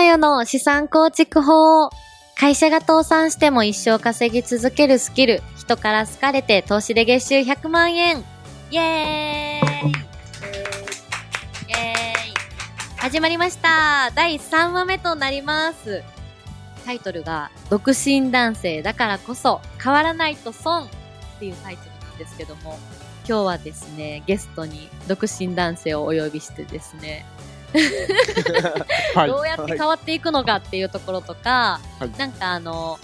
まよの資産構築法。会社が倒産しても一生稼ぎ続けるスキル。人から好かれて投資で月収100万円。イエーイイエーイ始まりました。第3話目となります。タイトルが、独身男性だからこそ変わらないと損っていうタイトルなんですけども、今日はですね、ゲストに独身男性をお呼びしてですね、どうやって変わっていくのかっていうところとか、はいなんかあの、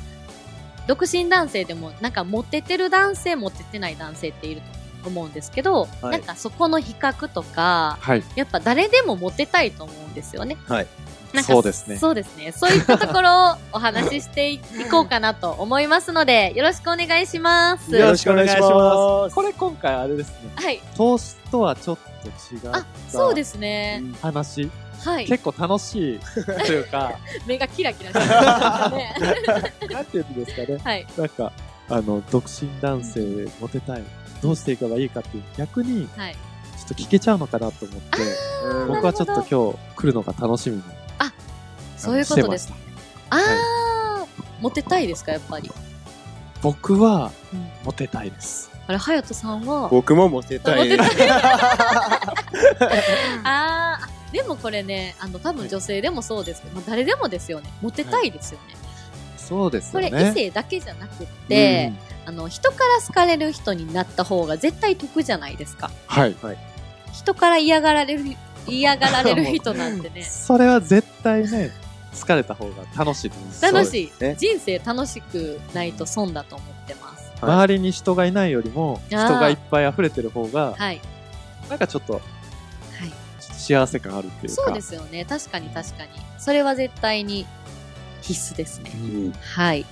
独身男性でも、なんかモテてる男性、モテてない男性っていると思うんですけど、はいなんかそこの比較とか、はい。やっぱ誰でもモテたいと思うんですよね。はい。なんかそうですねそうですね。そういったところをお話ししていこうかなと思いますので、よろしくお願いします。よろしくお願いしますこれ今回あれですね。はい。投資とはちょっと違ったあ、そうですね。話。はい。結構楽しいというか、目がキラキラしてますね。なんていうんですかね。はい。なんか、あの、独身男性モテたい。どうしていけばいいかっていう、逆に、はい。ちょっと聞けちゃうのかなと思って、うん僕はちょっと今日来るのが楽しみに。そういうことですしてましあー、モテたいですか、やっぱり？た僕はうん、モテたいです。あれ、はやとさんは、僕もモテたいでモす。あー、でもこれね、あの、多分女性でもそうですけど、まあ、誰でもですよね。モテたいですよね。そうですこれ。異性だけじゃなくって、あの、人から好かれる人になった方が絶対得じゃないですか。はい。人から嫌がられる、嫌がられる人なんてね、それは絶対ね、疲れた方が楽しい楽しい、ね人生楽しくないと損だと思ってます。はい周りに人がいないよりも、人がいっぱい溢れてる方が、はい。なんかちょっとはい。幸せ感あるっていうか。そうですよね。確かに確かに。それは絶対に必須ですね。うんはい。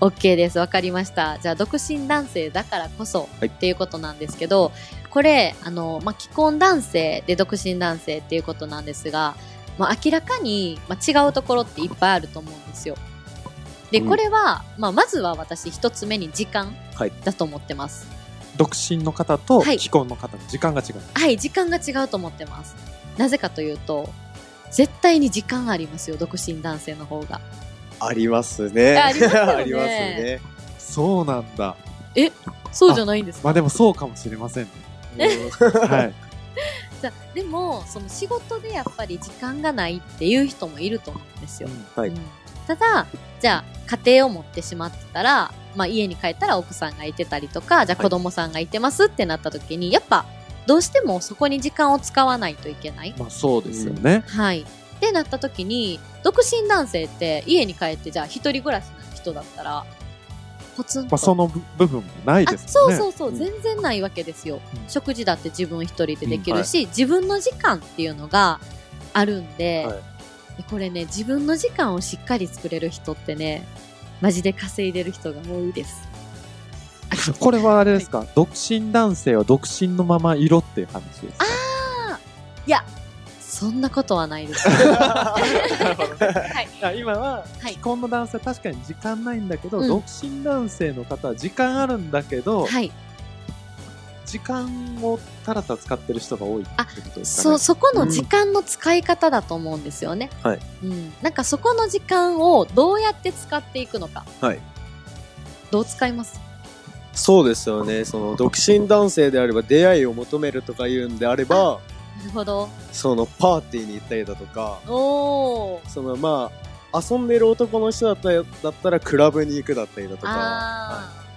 OK です。わかりました。じゃあ、独身男性だからこそはいっていうことなんですけど、これ、あの、まあ、既婚男性で独身男性っていうことなんですが、まあ、明らかに、まあ、違うところっていっぱいあると思うんですよ。で、うんこれは、まあ、まずは私一つ目に時間はいだと思ってます。独身の方とはい既婚の方の時間が違う。はい、時間が違うと思ってます。なぜかというと、絶対に時間ありますよ、独身男性の方が。ありますね。ありますよね ありますね。そうなんだ。そうじゃないんですか？まあでもそうかもしれませんね。うんはい。じゃでも、その仕事でやっぱり時間がないっていう人もいると思うんですよ。はいうんただ、じゃあ、家庭を持ってしまってたら、まあ家に帰ったら奥さんがいてたりとか、じゃあはい子供さんがいてますってなった時に、やっぱ、どうしてもそこに時間を使わないといけない。まあそうですよね。はい。ってなった時に、独身男性って家に帰って、じゃあ一人暮らしの人だったら、ポツンと。まあその部部分もないですね。そうそうそう、うん全然ないわけですよ、うん食事だって自分一人でできるし、自分の時間っていうのがあるんで,、はいでこれね自分の時間をしっかり作れる人ってねマジで稼いでる人が多いです。これはあれですか、独身男性は独身のままいろっていう話ですか？いやそんなことはないです。はい。今は、はい。既婚の男性は確かに時間ないんだけど、うん。独身男性の方は時間あるんだけど、はい時間をたらたら使ってる人が多いってことですかね。そそこの時間の使い方だと思うんですよね、はい。うん、なんかそこの時間をどうやって使っていくのか。はい。どう使います？そうですよね。その、独身男性であれば出会いを求めるとか言うんであれば、なるほど。その、パーティーに行ったりだとか、おー。その、まあ、遊んでる男の人だったら、だったらクラブに行くだったりだとか、あー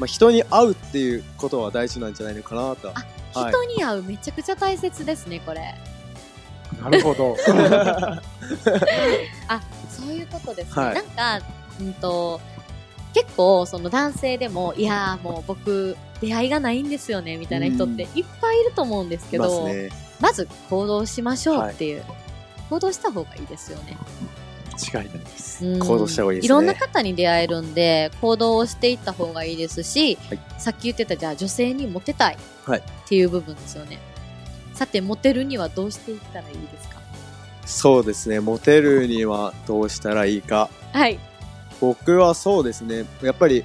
まあ、人に会うっていうことは大事なんじゃないのかなと。あはい人に会うめちゃくちゃ大切ですね、これ。なるほど。あ、そういうことですね。はいなんか、うんと、結構、その男性でも、いやーもう僕、出会いがないんですよね、みたいな人っていっぱいいると思うんですけいまね。まず行動しましょうっていう。行動した方がいいですよね。違いないです。うん行動した方がいいですねいろんな方に出会えるんで、行動をしていった方がいいですし、はいさっき言ってた、じゃあ女性にモテたいはいっていう部分ですよね。さて、モテるにはどうしていったらいいですか？そうですね。モテるにはどうしたらいいか。はい。僕はそうですね。やっぱり、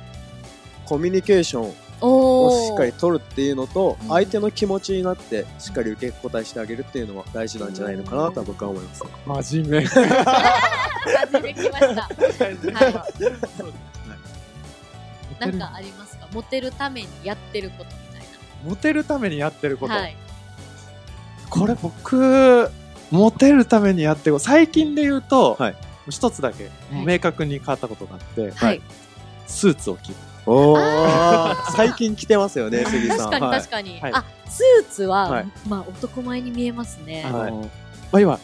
コミュニケーションをしっかり取るっていうのとうん相手の気持ちになってしっかり受け答えしてあげるっていうのは大事なんじゃないのかなとは僕は思います。真面目。初めきました。はい。なんかありますか？モテるためにやってることみたいモテるためにやってること。な。はい。これ僕、モテるためにやってること？最近で言うと、はい一つだけはい明確に変わったことがあって、はい。スーツを着る。最近来てますよね、杉さん。確かにはい確かに。はいあ、スーツは、はいまあ男前に見えますねあ。の、はいまあ、要は、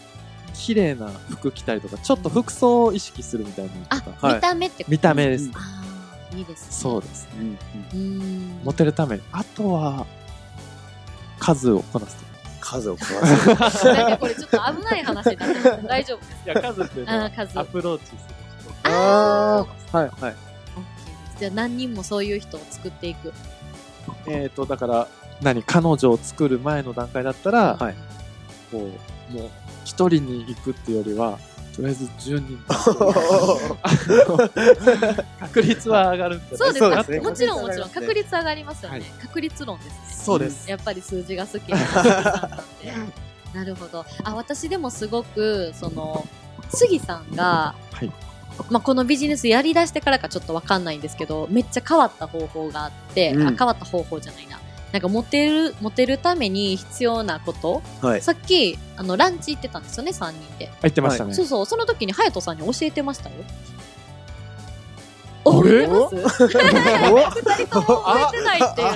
綺麗な服着たりとか、ちょっと服装を意識するみたいなと、か、はい見た目ってこと？見た目です。うんああ、いいですね。そうですね。うん。モテるために。あとは、数をこなすと。数をこなす。なんかこれちょっと危ない話になってます大丈夫ですいや、数っていうのはアプローチする人。あーはいはい。じゃあ何人もそういう人を作っていく。えっ、と、だから、何、彼女を作る前の段階だったら、はいこう、もう、一人に行くっていうよりは、とりあえず10人確率は上がるそうですそうですねもちろんもちろん確率上がりますね確率上がりますよね。はい確率論ですね。そうです。やっぱり数字が好きな。なるほど。あ、私でもすごく、その、杉さんが、はい。まあ、このビジネスやり出してからかちょっとわかんないんですけど、めっちゃ変わった方法があって、うんあ変わった方法じゃないな。なんかモテる、モテるために必要なこと、はい。さっき、あの、ランチ行ってたんですよね、3人で。言ってましたね。そうそう、その時に隼人さんに教えてましたよ。あれ？覚えてます？二人とも覚えてないっていう。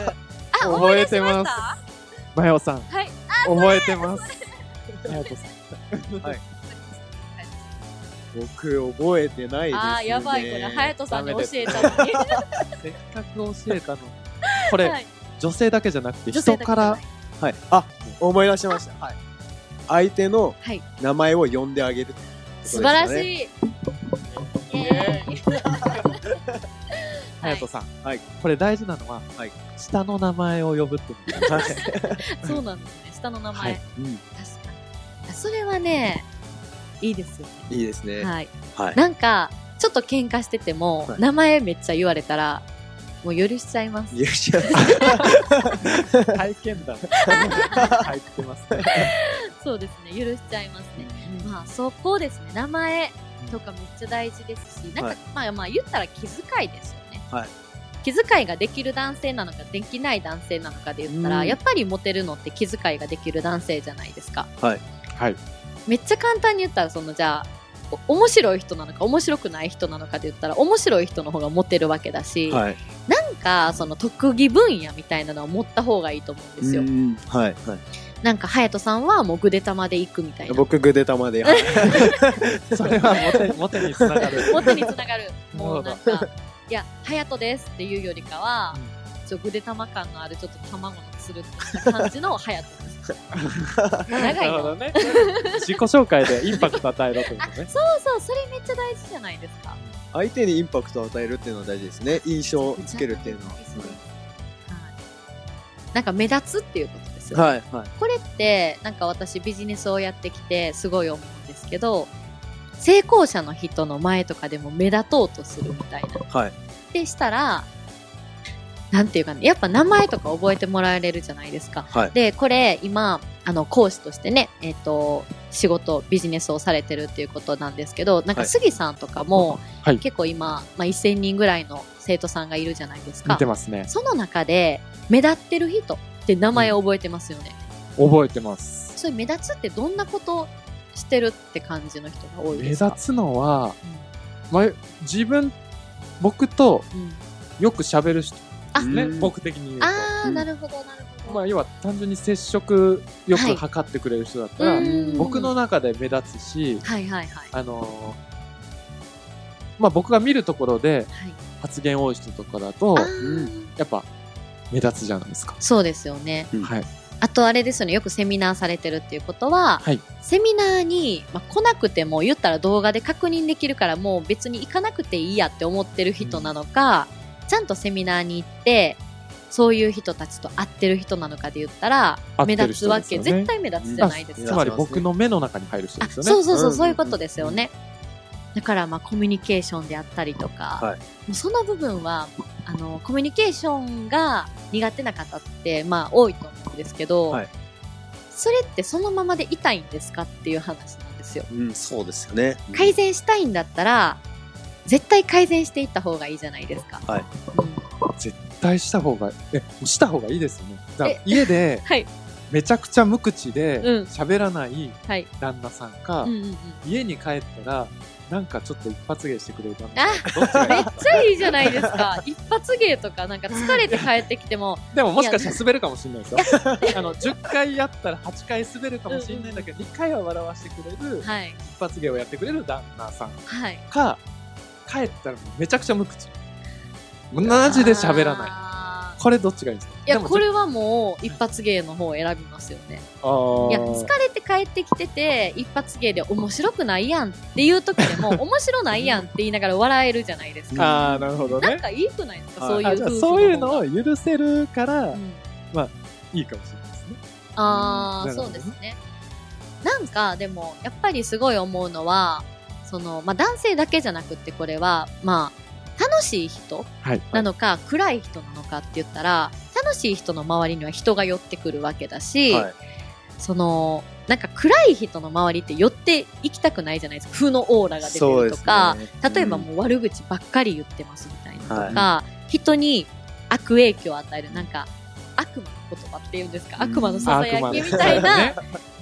あ、覚えてた？マヨさん、はい。覚えてます。マヨトさん。僕覚えてないですね。あー、やばい、これ、隼人さんに教えたのに。せっかく教えたのに。これ、はい女性だけじゃなくて、人から、はい。あ、思い出しました。はい。相手のはい。名前を呼んであげる。素晴らしい。い。イエーイ。ハヤトさん。はい。これ大事なのは、はい下の名前を呼ぶって。そうなんですね。下の名前。はいうん。確かに。それはね、いいですよいいですね。ね。はい。はい。なんか、ちょっと喧嘩してても、はい名前めっちゃ言われたら、もう許しちゃいます。いやいや体験談。入ってますね。そうですね。許しちゃいますね。まあ、そこですね。名前とかめっちゃ大事ですし、なんか、はいまあまあ言ったら気遣いですよね。はい気遣いができる男性なのかできない男性なのかで言ったら、うんやっぱりモテるのって気遣いができる男性じゃないですか。はい。はい。めっちゃ簡単に言ったら、そのじゃあ、お面白い人なのか面白くない人なのかで言ったら面白い人の方がモテるわけだし、はい。なんかその特技分野みたいなのを持った方がいいと思うんですよ。うんはい。はい。なんか隼人さんはもうぐでたまで行くみたいな。僕、ぐでたまで。は いそれはモテ、モテにつながる。モテにつながる。もうなんなか、いや、隼人ですっていうよりかはうん、ちょ、ぐでたま感のあるちょっと卵のつるっとした感じの隼人です。長ないるほの。どね。自己紹介でインパクト与えろってことね。そうそう、それめっちゃ大事じゃないですか。相手にインパクトを与えるっていうのは大事ですね。印象をつけるっていうのは。はいなんか目立つっていうことですよね。はい。はい。これって、なんか私ビジネスをやってきてすごい思うんですけど、成功者の人の前とかでも目立とうとするみたいな。はい。でしたら、なんていうかね、やっぱ名前とか覚えてもらえれるじゃないですか。はい。で、これ今、あの、講師としてね、えっ、と、仕事、ビジネスをされてるっていうことなんですけど、なんかはい杉さんとかも、はい。結構今、まあ、1000人ぐらいの生徒さんがいるじゃないですか見て。ますね。その中で、目立ってる人って名前を覚えてますよね。覚えてます。それ目立つってどんなことしてるって感じの人が多い目ですか？立つのは、まあ、自分、僕とうんうんよく喋る人あですね。うん僕的に言うと。あなるほど、なるほど。まあ、要は単純に接触よくはい測ってくれる人だったら、うん僕の中で目立つし、はいはいはい。あのーまあ僕が見るところではい、発言多い人とかだとやっぱ目立つじゃないですか。そうですよね。うんはい。あとあれですよね、よくセミナーされてるっていうことは、はい。セミナーに、まあ、来なくても言ったら動画で確認できるからもう別に行かなくていいやって思ってる人なのか、ちゃんとセミナーに行って、そういう人たちと会ってる人なのかで言ったら、目立つわけ、ね絶対目立つじゃないですか。つまり僕の目の中に入る人あですよね。そうそうそう、うんそういうことですよね。だからまあコミュニケーションであったりとか、はいもうその部分はあの、コミュニケーションが苦手な方って、まあ、多いと思うんですけど、はいそれってそのままでいたいんですかっていう話なんですよ。うん、そうですよね。改善したいんだったら、絶対改善していった方がいいじゃないですか。はいうん絶対した方が、え、した方がいいですよね。だからえ家で、はい。めちゃくちゃ無口でうん、喋らないはい。旦那さんか、うんうんうん。家に帰ったら、なんかちょっと一発芸してくれる旦あ那さん。めっちゃいいじゃないですか。一発芸とか、なんか疲れて帰ってきても、でももしかしたら滑るかもしれないですよ。あの、10回やったら8回滑るかもしれないんだけど、2回は笑わせてくれる、はい。一発芸をやってくれる旦那さんはい。か、帰ったらめちゃくちゃ無口。マジで喋らない。い。これどっちがいいですか？いや、これはもう、一発芸の方を選びますよね。いや、疲れて帰ってきてて、一発芸で面白くないやんっていう時でも、面白ないやんって言いながら笑えるじゃないですか。あー、なるほどね。なんかいいくないですか、そういうそういうのを許せるから、うんいいかもしれないですね。ああ、ねそうですね。なんか、でも、やっぱりすごい思うのは、その、まあ、男性だけじゃなくって、これは、まあ、楽しい人はい。なのか、暗い人なのかって言ったら、楽しい人の周りには人が寄ってくるわけだし、はい。その、なんか暗い人の周りって寄っていきたくないじゃないですか。負のオーラが出てるとか、ね。例えばもう悪口ばっかり言ってますみたいなとか、人に悪影響を与える、なんか、悪魔の言葉って言うんですか、うん悪魔のささやきみたいな、ね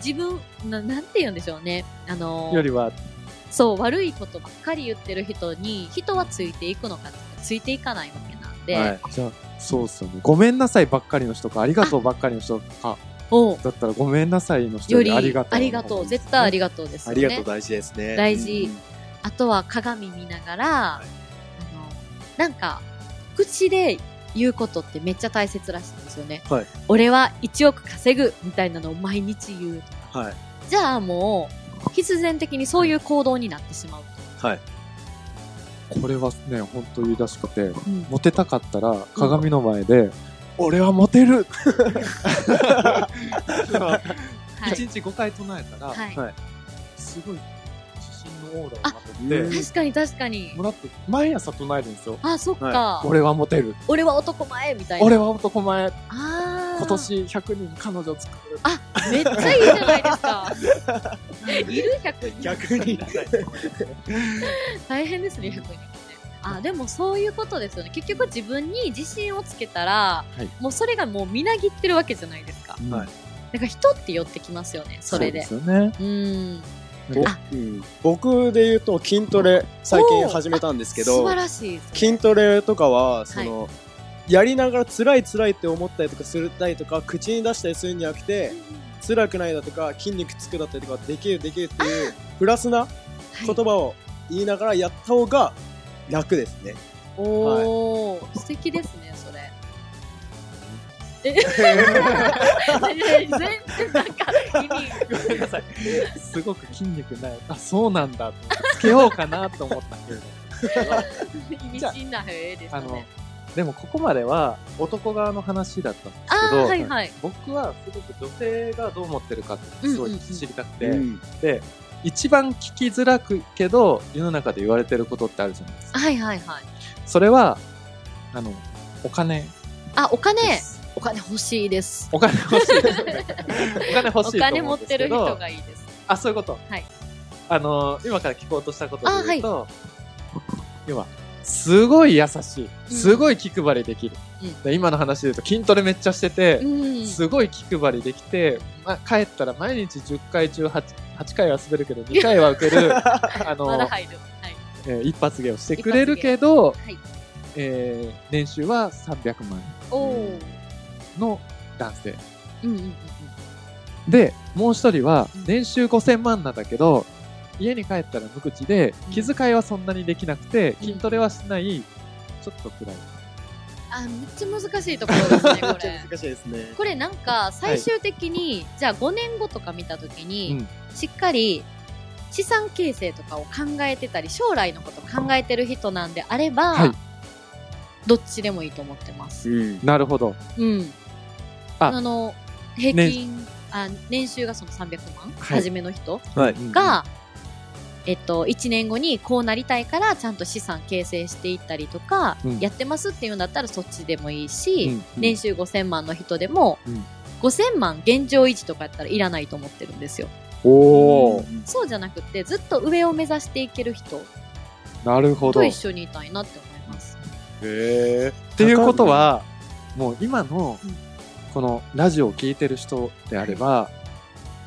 自分な、なんて言うんでしょうね。あのよりは、そう、悪いことばっかり言ってる人に、人はついていくのかついていかないわけなんで、はい。じゃあ、そうっすよね。ごめんなさいばっかりの人か、ありがとうばっかりの人か、だったらごめんなさいの人よりありがとう。ありがとう。絶対ありがとうですよね。ありがとう大事ですね。大事うんあとは鏡見ながら、あの、なんか、口で言うことってめっちゃ大切らしいんですよね。はい俺は1億稼ぐみたいなのを毎日言うとか。はい。じゃあもう、必然的にそういう行動になってしまうはい。これはね、本当にらしくて、と。うんモテたかったら、鏡の前で、俺はモテるはい一日5回唱えたら、はい。はいすごい自信のオーラをまと確かに確かに。もらって、毎朝唱えるんですよ。あ、そっか。は俺はモテる。俺は男前みたいな。俺は男前。ああ。今年100人彼女作る。あ、めっちゃいいじゃないですか。いる？100人。逆に。大変ですね、100人。あ、でもそういうことですよね。結局自分に自信をつけたら、はいもうそれがもうみなぎってるわけじゃないですか。はいだから人って寄ってきますよね、それで。そうですよね。うん。うん僕で言うと筋トレ最近始めたんですけど素晴、らしい。筋トレとかは、その、やりながら辛い辛いって思ったりとかするたりとか、口に出したりするんじゃなくて、辛くないだとか、筋肉つくだったりとか、できるできるっていう、プラスなはい言葉を言いながらやった方が楽ですね。おー、素敵ですね、それ。え全然なんか意味ごめんなさい。すごく筋肉ない。あ、そうなんだ。つけようかなと思ったけど。意味深なへえでしあのたね。、でもここまでは男側の話だったんですあけど、ーはいはい。僕はすごく女性がどう思ってるかってすごい知りたくて、うんで、一番聞きづらくけど、世の中で言われてることってあるじゃないですか。はいはいはい。それは、あの、お金あ、お金？お金欲しいです。お金欲しいです。お金欲おしいと金持って思うんですけど。る人がいいです。あ、そういうこと。はい。あの、今から聞こうとしたことで言うと、要は、すごい優しい。すごい気配りできる。うんで今の話で言うと筋トレめっちゃしてて、うん。すごい気配りできて、ま、帰ったら毎日10回中 8, 8回は滑るけど、2回は受ける、あの、ま。はい。えー一発芸をしてくれるけど、はい。えー年収は300万。の男性。うんうんうんうん。で、もう一人はうん年収5000万なんだけど、家に帰ったら無口でうん、気遣いはそんなにできなくて、うん筋トレはしない、ちょっと暗い。あ、めっちゃ難しいところですね、こめっちゃれ。難しいですね。これなんか、最終的に、じゃあ5年後とか見たときに、うんしっかり資産形成とかを考えてたり、将来のことを考えてる人なんであれば、はいどっちでもいいと思ってます。うん。なるほど。うん。ああの、平均、あ年収がその300万、はい初めの人はい。うんが、えっと、1年後にこうなりたいからちゃんと資産形成していったりとか、うんやってますっていうんだったらそっちでもいいし、うんうん年収5000万の人でも、うん5000万現状維持とかやったらいらないと思ってるんですよ。おお、そうじゃなくてずっと上を目指していける人なるほど。とへ一緒にいたいなって思います。え。っていうことは、もう今のうん、このラジオを聞いてる人であれば、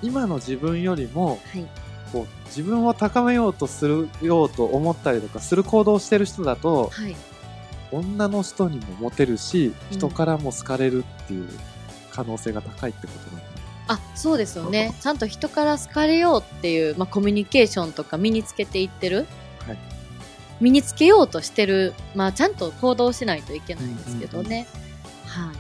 今の自分よりも、はい。こう、自分を高めようとするようと思ったりとかする行動をしてる人だと、はい。女の人にもモテるし、うん人からも好かれるっていう可能性が高いってことなんだ。あ、そうですよね。ちゃんと人から好かれようっていう、まあ、コミュニケーションとか身につけていってる。はい身につけようとしてる。まあ、ちゃんと行動しないといけないんですけどね。はい。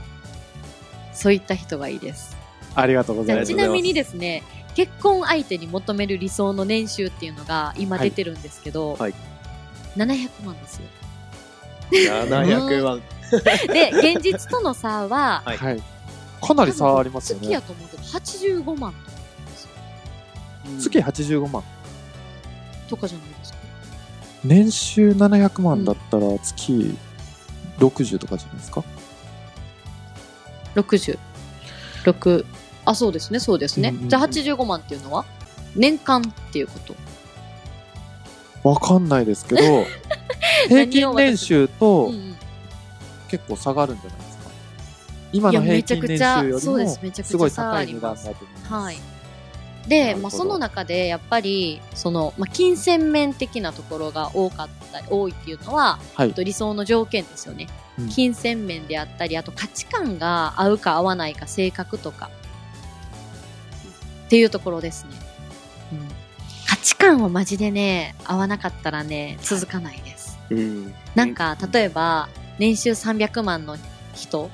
そういった人がいいです。ありがとうごじざいます。ちなみにですね、結婚相手に求める理想の年収っていうのが今出てるんですけど、はい700万ですよ。700万。で、現実との差は、はいはい。かなり差ありますよね月や。と思うけど、85万月85万。とかじゃないですか。年収700万だったら月60とかじゃないですか、60。6。あ、そうですね、そうですね。うんうんうんじゃあ85万っていうのは？年間っていうこと。わかんないですけど、平均年収と結構差があるんじゃないですか。今の平均年めちゃくちゃ収よりもそうですめちゃくちゃすごい高い値ります段だと思います。はい。で、まあ、その中でやっぱり、その、まあ、金銭面的なところが多かったり、多いっていうのは、はいえっと理想の条件ですよね。うん金銭面であったり、あと価値観が合うか合わないか、性格とか、っていうところですね。うん価値観はマジでね、合わなかったらね、続かないです。うん。なんか、例えば、年収300万の人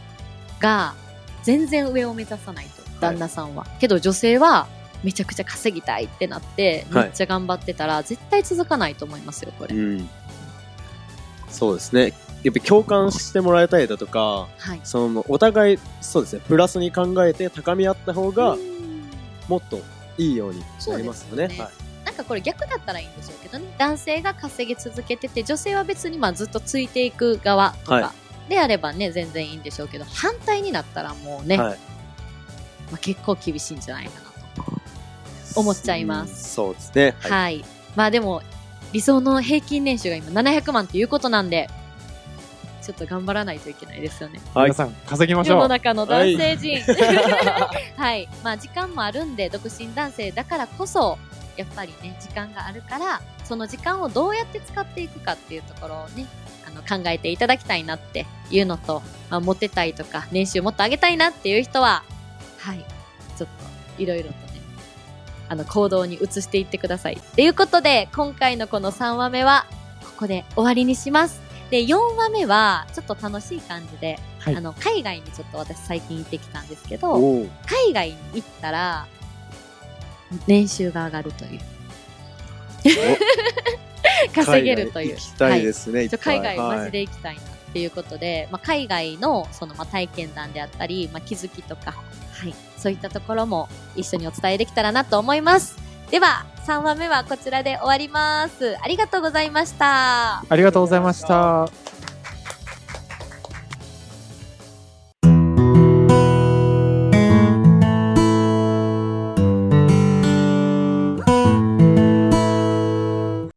が、全然上を目指さないと、旦那さんは。けど女性は、めちゃくちゃ稼ぎたいってなって、めはいっちゃ頑張ってたら、絶対続かないと思いますよ、これ。うん。そうですね。やっぱ共感してもらえたりだとか、はい。その、お互い、そうですね、プラスに考えて高み合った方がう、んもっといいようになりますよね。なんかこれ逆だったらいいんでしょうけどね。男性が稼ぎ続けてて、女性は別にまあずっとついていく側とはいかであればね、全然いいんでしょうけど、反対になったらもうね、はい。まあ、結構厳しいんじゃないかなと思っちゃいます。そうですね。はい。はい。まあでも、理想の平均年収が今700万ということなんで、ちょっと頑張らないといけないですよね。はい皆さん稼ぎまし世のょう。中の男性陣。はい。まあ時間もあるんで、独身男性だからこそ、やっぱりね、時間があるから、その時間をどうやって使っていくかっていうところをね、あの、考えていただきたいなっていうのと、まあ、モテたいとか、年収もっと上げたいなっていう人は、はい。ちょっと、いろいろとね、あの、行動に移していってください。ということで、今回のこの3話目は、ここで終わりにします。で、4話目は、ちょっと楽しい感じで、はいあの、海外にちょっと私最近行ってきたんですけど、海外に行ったら、年収が上がるという。稼げるという。海外行きたいですね。いっちょぱい海外マジはいで行きたいなっていうことで、まあ、海外のそのまあ体験談であったり、まあ、気づきとか、はい、そういったところも一緒にお伝えできたらなと思います。では、3話目はこちらで終わります。ありがとうございました。ありがとうございました。